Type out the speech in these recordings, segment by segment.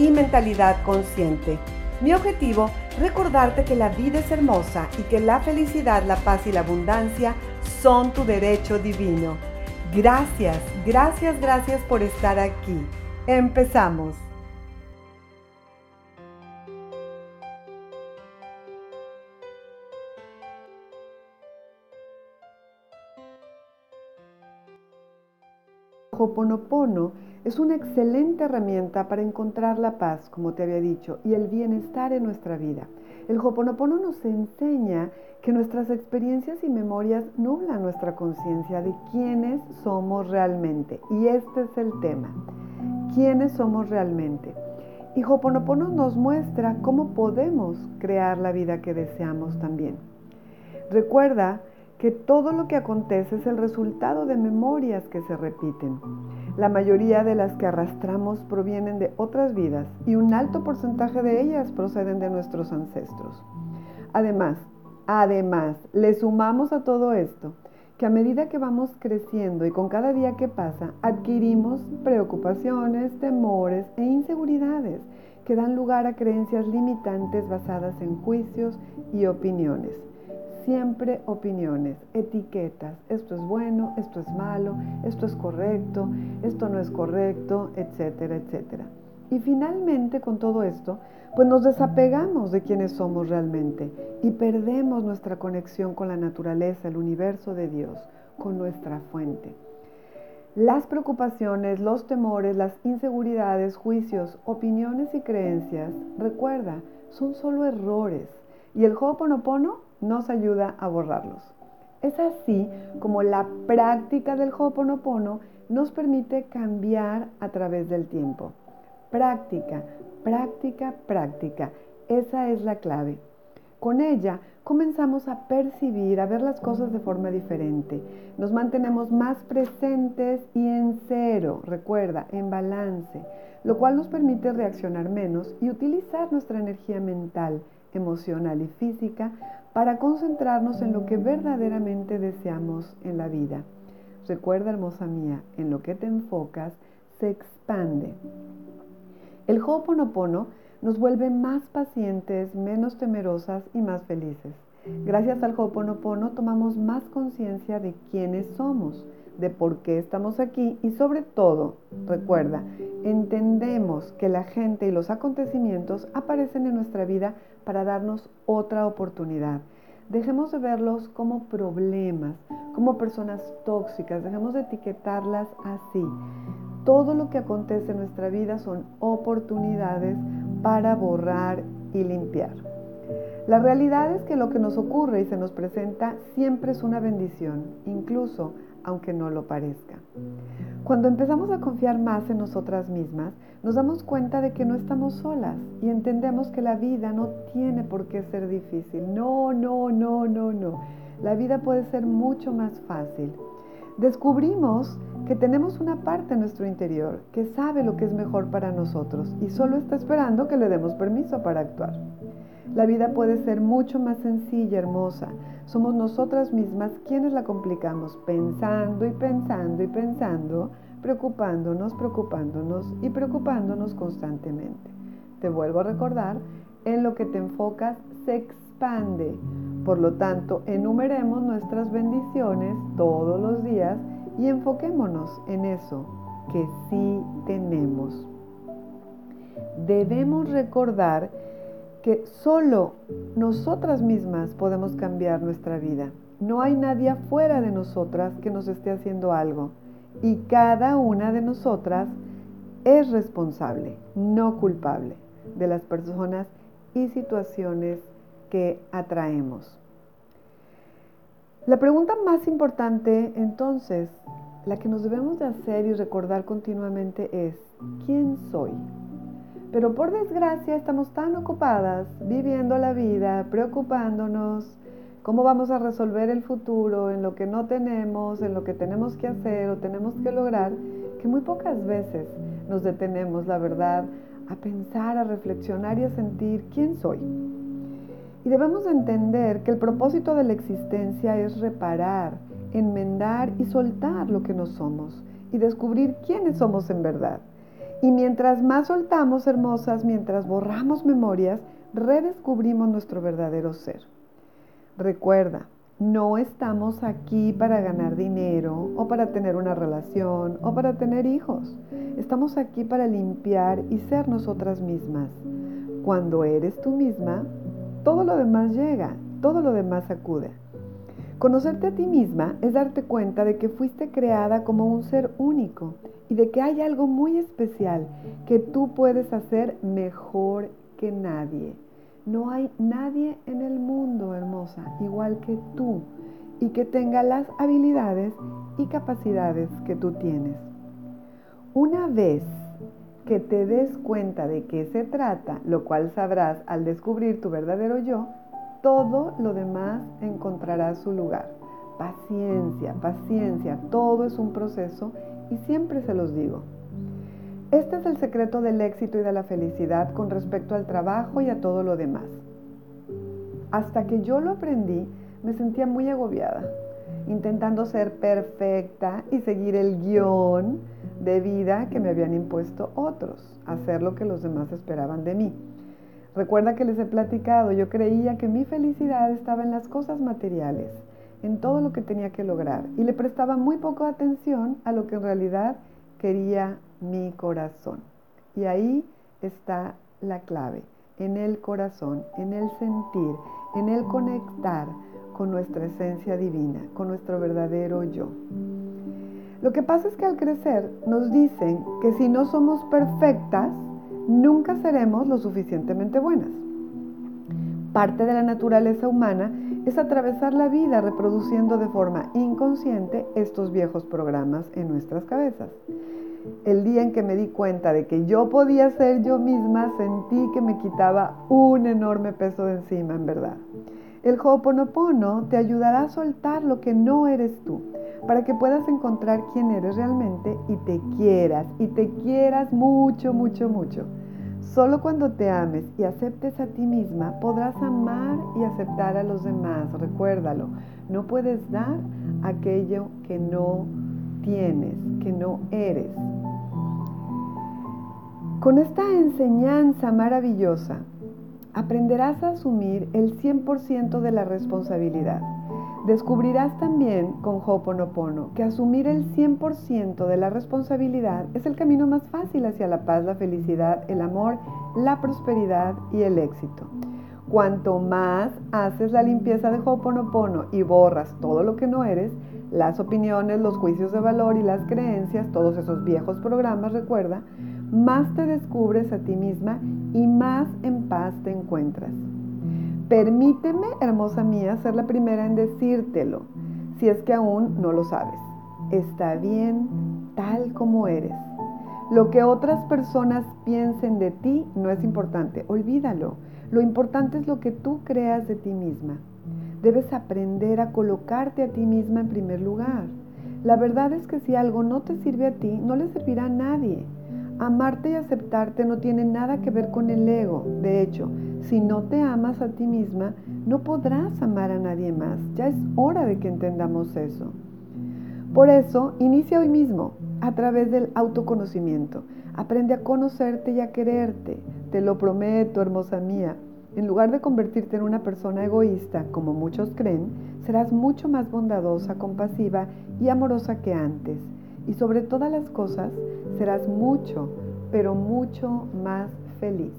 y mentalidad consciente. Mi objetivo, recordarte que la vida es hermosa y que la felicidad, la paz y la abundancia son tu derecho divino. Gracias, gracias, gracias por estar aquí. Empezamos. Hoponopono es una excelente herramienta para encontrar la paz, como te había dicho, y el bienestar en nuestra vida. El Hoponopono nos enseña que nuestras experiencias y memorias nublan nuestra conciencia de quiénes somos realmente. Y este es el tema. ¿Quiénes somos realmente? Y Hoponopono nos muestra cómo podemos crear la vida que deseamos también. Recuerda que todo lo que acontece es el resultado de memorias que se repiten. La mayoría de las que arrastramos provienen de otras vidas y un alto porcentaje de ellas proceden de nuestros ancestros. Además, además, le sumamos a todo esto que a medida que vamos creciendo y con cada día que pasa, adquirimos preocupaciones, temores e inseguridades que dan lugar a creencias limitantes basadas en juicios y opiniones siempre opiniones, etiquetas, esto es bueno, esto es malo, esto es correcto, esto no es correcto, etcétera, etcétera. Y finalmente con todo esto, pues nos desapegamos de quienes somos realmente y perdemos nuestra conexión con la naturaleza, el universo de Dios, con nuestra fuente. Las preocupaciones, los temores, las inseguridades, juicios, opiniones y creencias, recuerda, son solo errores. Y el Ho'oponopono nos ayuda a borrarlos. Es así como la práctica del Ho'oponopono nos permite cambiar a través del tiempo. Práctica, práctica, práctica. Esa es la clave. Con ella comenzamos a percibir, a ver las cosas de forma diferente. Nos mantenemos más presentes y en cero, recuerda, en balance, lo cual nos permite reaccionar menos y utilizar nuestra energía mental, emocional y física para concentrarnos en lo que verdaderamente deseamos en la vida. Recuerda, hermosa mía, en lo que te enfocas se expande. El Ho'oponopono nos vuelve más pacientes, menos temerosas y más felices. Gracias al Ho'oponopono tomamos más conciencia de quiénes somos, de por qué estamos aquí y sobre todo, recuerda, entendemos que la gente y los acontecimientos aparecen en nuestra vida para darnos otra oportunidad. Dejemos de verlos como problemas, como personas tóxicas, dejemos de etiquetarlas así. Todo lo que acontece en nuestra vida son oportunidades para borrar y limpiar. La realidad es que lo que nos ocurre y se nos presenta siempre es una bendición, incluso aunque no lo parezca. Cuando empezamos a confiar más en nosotras mismas, nos damos cuenta de que no estamos solas y entendemos que la vida no tiene por qué ser difícil. No, no, no, no, no. La vida puede ser mucho más fácil. Descubrimos que tenemos una parte en nuestro interior que sabe lo que es mejor para nosotros y solo está esperando que le demos permiso para actuar. La vida puede ser mucho más sencilla, hermosa. Somos nosotras mismas quienes la complicamos pensando y pensando y pensando, preocupándonos, preocupándonos y preocupándonos constantemente. Te vuelvo a recordar, en lo que te enfocas se expande. Por lo tanto, enumeremos nuestras bendiciones todos los días y enfoquémonos en eso que sí tenemos. Debemos recordar que solo nosotras mismas podemos cambiar nuestra vida. No hay nadie afuera de nosotras que nos esté haciendo algo. Y cada una de nosotras es responsable, no culpable, de las personas y situaciones que atraemos. La pregunta más importante entonces, la que nos debemos de hacer y recordar continuamente es, ¿quién soy? Pero por desgracia estamos tan ocupadas viviendo la vida, preocupándonos, cómo vamos a resolver el futuro, en lo que no tenemos, en lo que tenemos que hacer o tenemos que lograr, que muy pocas veces nos detenemos, la verdad, a pensar, a reflexionar y a sentir quién soy. Y debemos entender que el propósito de la existencia es reparar, enmendar y soltar lo que no somos y descubrir quiénes somos en verdad. Y mientras más soltamos, hermosas, mientras borramos memorias, redescubrimos nuestro verdadero ser. Recuerda, no estamos aquí para ganar dinero o para tener una relación o para tener hijos. Estamos aquí para limpiar y ser nosotras mismas. Cuando eres tú misma, todo lo demás llega, todo lo demás acude. Conocerte a ti misma es darte cuenta de que fuiste creada como un ser único y de que hay algo muy especial que tú puedes hacer mejor que nadie. No hay nadie en el mundo, hermosa, igual que tú y que tenga las habilidades y capacidades que tú tienes. Una vez que te des cuenta de qué se trata, lo cual sabrás al descubrir tu verdadero yo, todo lo demás encontrará su lugar. Paciencia, paciencia, todo es un proceso y siempre se los digo. Este es el secreto del éxito y de la felicidad con respecto al trabajo y a todo lo demás. Hasta que yo lo aprendí, me sentía muy agobiada, intentando ser perfecta y seguir el guion de vida que me habían impuesto otros, hacer lo que los demás esperaban de mí. Recuerda que les he platicado, yo creía que mi felicidad estaba en las cosas materiales, en todo lo que tenía que lograr, y le prestaba muy poco atención a lo que en realidad quería mi corazón. Y ahí está la clave, en el corazón, en el sentir, en el conectar con nuestra esencia divina, con nuestro verdadero yo. Lo que pasa es que al crecer nos dicen que si no somos perfectas, nunca seremos lo suficientemente buenas. Parte de la naturaleza humana es atravesar la vida reproduciendo de forma inconsciente estos viejos programas en nuestras cabezas. El día en que me di cuenta de que yo podía ser yo misma, sentí que me quitaba un enorme peso de encima, en verdad. El Ho'oponopono te ayudará a soltar lo que no eres tú, para que puedas encontrar quién eres realmente y te quieras, y te quieras mucho, mucho, mucho. Solo cuando te ames y aceptes a ti misma podrás amar y aceptar a los demás. Recuérdalo, no puedes dar aquello que no tienes, que no eres. Con esta enseñanza maravillosa, aprenderás a asumir el 100% de la responsabilidad. Descubrirás también con Ho'oponopono que asumir el 100% de la responsabilidad es el camino más fácil hacia la paz, la felicidad, el amor, la prosperidad y el éxito. Cuanto más haces la limpieza de Ho'oponopono y borras todo lo que no eres, las opiniones, los juicios de valor y las creencias, todos esos viejos programas, recuerda, más te descubres a ti misma y más en paz te encuentras. Permíteme, hermosa mía, ser la primera en decírtelo, si es que aún no lo sabes. Está bien tal como eres. Lo que otras personas piensen de ti no es importante, olvídalo. Lo importante es lo que tú creas de ti misma. Debes aprender a colocarte a ti misma en primer lugar. La verdad es que si algo no te sirve a ti, no le servirá a nadie. Amarte y aceptarte no tiene nada que ver con el ego. De hecho, si no te amas a ti misma, no podrás amar a nadie más. Ya es hora de que entendamos eso. Por eso, inicia hoy mismo a través del autoconocimiento. Aprende a conocerte y a quererte. Te lo prometo, hermosa mía. En lugar de convertirte en una persona egoísta, como muchos creen, serás mucho más bondadosa, compasiva y amorosa que antes y sobre todas las cosas serás mucho, pero mucho más feliz.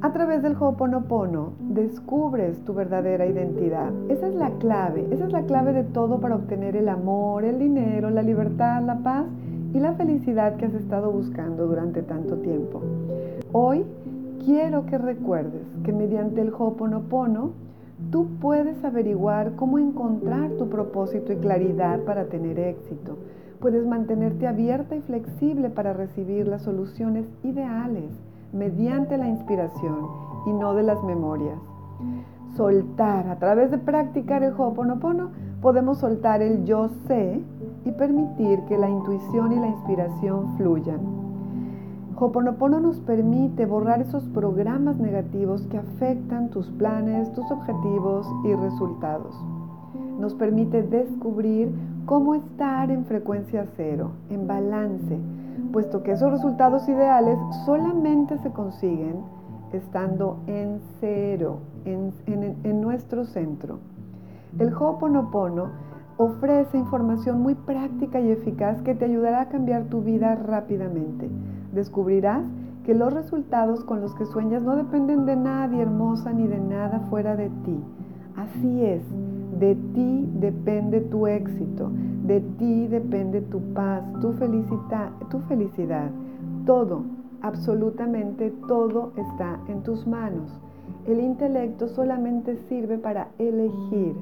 A través del Ho'oponopono descubres tu verdadera identidad. Esa es la clave, esa es la clave de todo para obtener el amor, el dinero, la libertad, la paz y la felicidad que has estado buscando durante tanto tiempo. Hoy quiero que recuerdes que mediante el Ho'oponopono tú puedes averiguar cómo encontrar tu propósito y claridad para tener éxito. Puedes mantenerte abierta y flexible para recibir las soluciones ideales mediante la inspiración y no de las memorias. Soltar, a través de practicar el Ho'oponopono, podemos soltar el yo sé y permitir que la intuición y la inspiración fluyan. Ho'oponopono nos permite borrar esos programas negativos que afectan tus planes, tus objetivos y resultados. Nos permite descubrir cómo estar en frecuencia cero, en balance, puesto que esos resultados ideales solamente se consiguen estando en cero, en, nuestro centro. El Ho'oponopono ofrece información muy práctica y eficaz que te ayudará a cambiar tu vida rápidamente. Descubrirás que los resultados con los que sueñas no dependen de nadie hermosa ni de nada fuera de ti. Así es, de ti depende tu éxito, de ti depende tu paz, tu felicidad, tu felicidad. Todo, absolutamente todo está en tus manos. El intelecto solamente sirve para elegir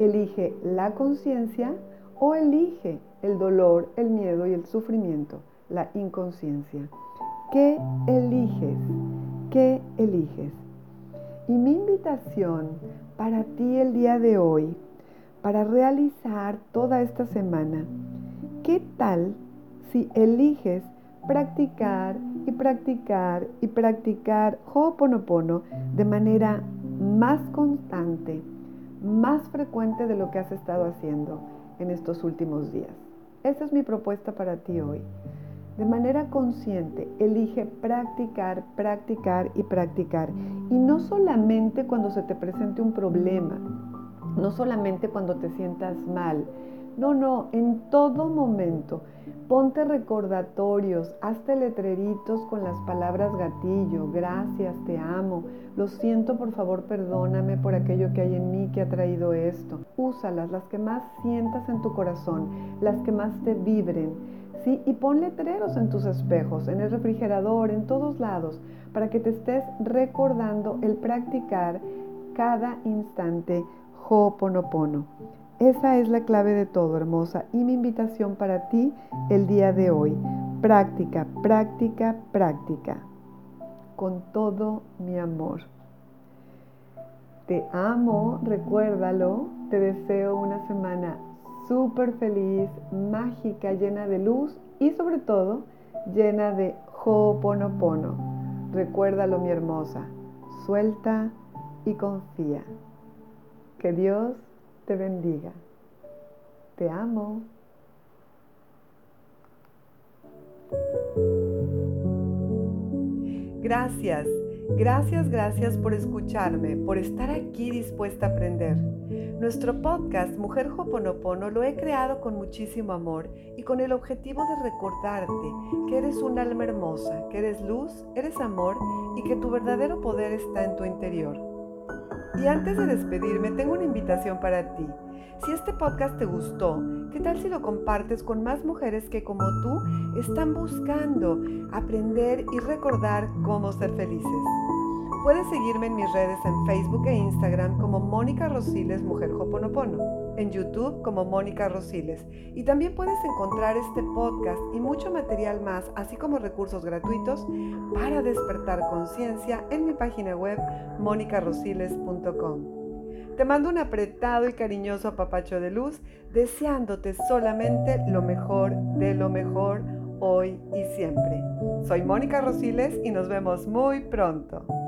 Elige la conciencia o elige el dolor, el miedo y el sufrimiento, la inconsciencia. ¿Qué eliges? ¿Qué eliges? Y mi invitación para ti el día de hoy, para realizar toda esta semana, ¿qué tal si eliges practicar y practicar y practicar Ho'oponopono de manera más constante? más frecuente de lo que has estado haciendo en estos últimos días. Esa es mi propuesta para ti hoy. De manera consciente, elige practicar, practicar y practicar. Y no solamente cuando se te presente un problema, no solamente cuando te sientas mal, no, no, en todo momento. Ponte recordatorios, hazte letreritos con las palabras gatillo, gracias, te amo, lo siento, por favor, perdóname por aquello que hay en mí que ha traído esto. Úsalas, las que más sientas en tu corazón, las que más te vibren. Y pon letreros en tus espejos, en el refrigerador, en todos lados, para que te estés recordando el practicar cada instante Ho'oponopono. Esa es la clave de todo, hermosa, y mi invitación para ti el día de hoy. Práctica, práctica, práctica. Con todo mi amor. Te amo, recuérdalo. Te deseo una semana súper feliz, mágica, llena de luz y sobre todo llena de Ho'oponopono. Recuérdalo, mi hermosa. Suelta y confía. Que Dios te bendiga. Te amo. Gracias, gracias, gracias por escucharme, por estar aquí dispuesta a aprender. Nuestro podcast Mujer Hoponopono lo he creado con muchísimo amor y con el objetivo de recordarte que eres un alma hermosa, que eres luz, eres amor y que tu verdadero poder está en tu interior. Y antes de despedirme, tengo una invitación para ti. Si este podcast te gustó, ¿qué tal si lo compartes con más mujeres que como tú están buscando aprender y recordar cómo ser felices? Puedes seguirme en mis redes en Facebook e Instagram como Mónica Rosiles Mujer Hoponopono en YouTube como Mónica Rosiles. Y también puedes encontrar este podcast y mucho material más, así como recursos gratuitos para despertar conciencia en mi página web monicarosiles.com. Te mando un apretado y cariñoso apapacho de luz, deseándote solamente lo mejor de lo mejor hoy y siempre. Soy Mónica Rosiles y nos vemos muy pronto.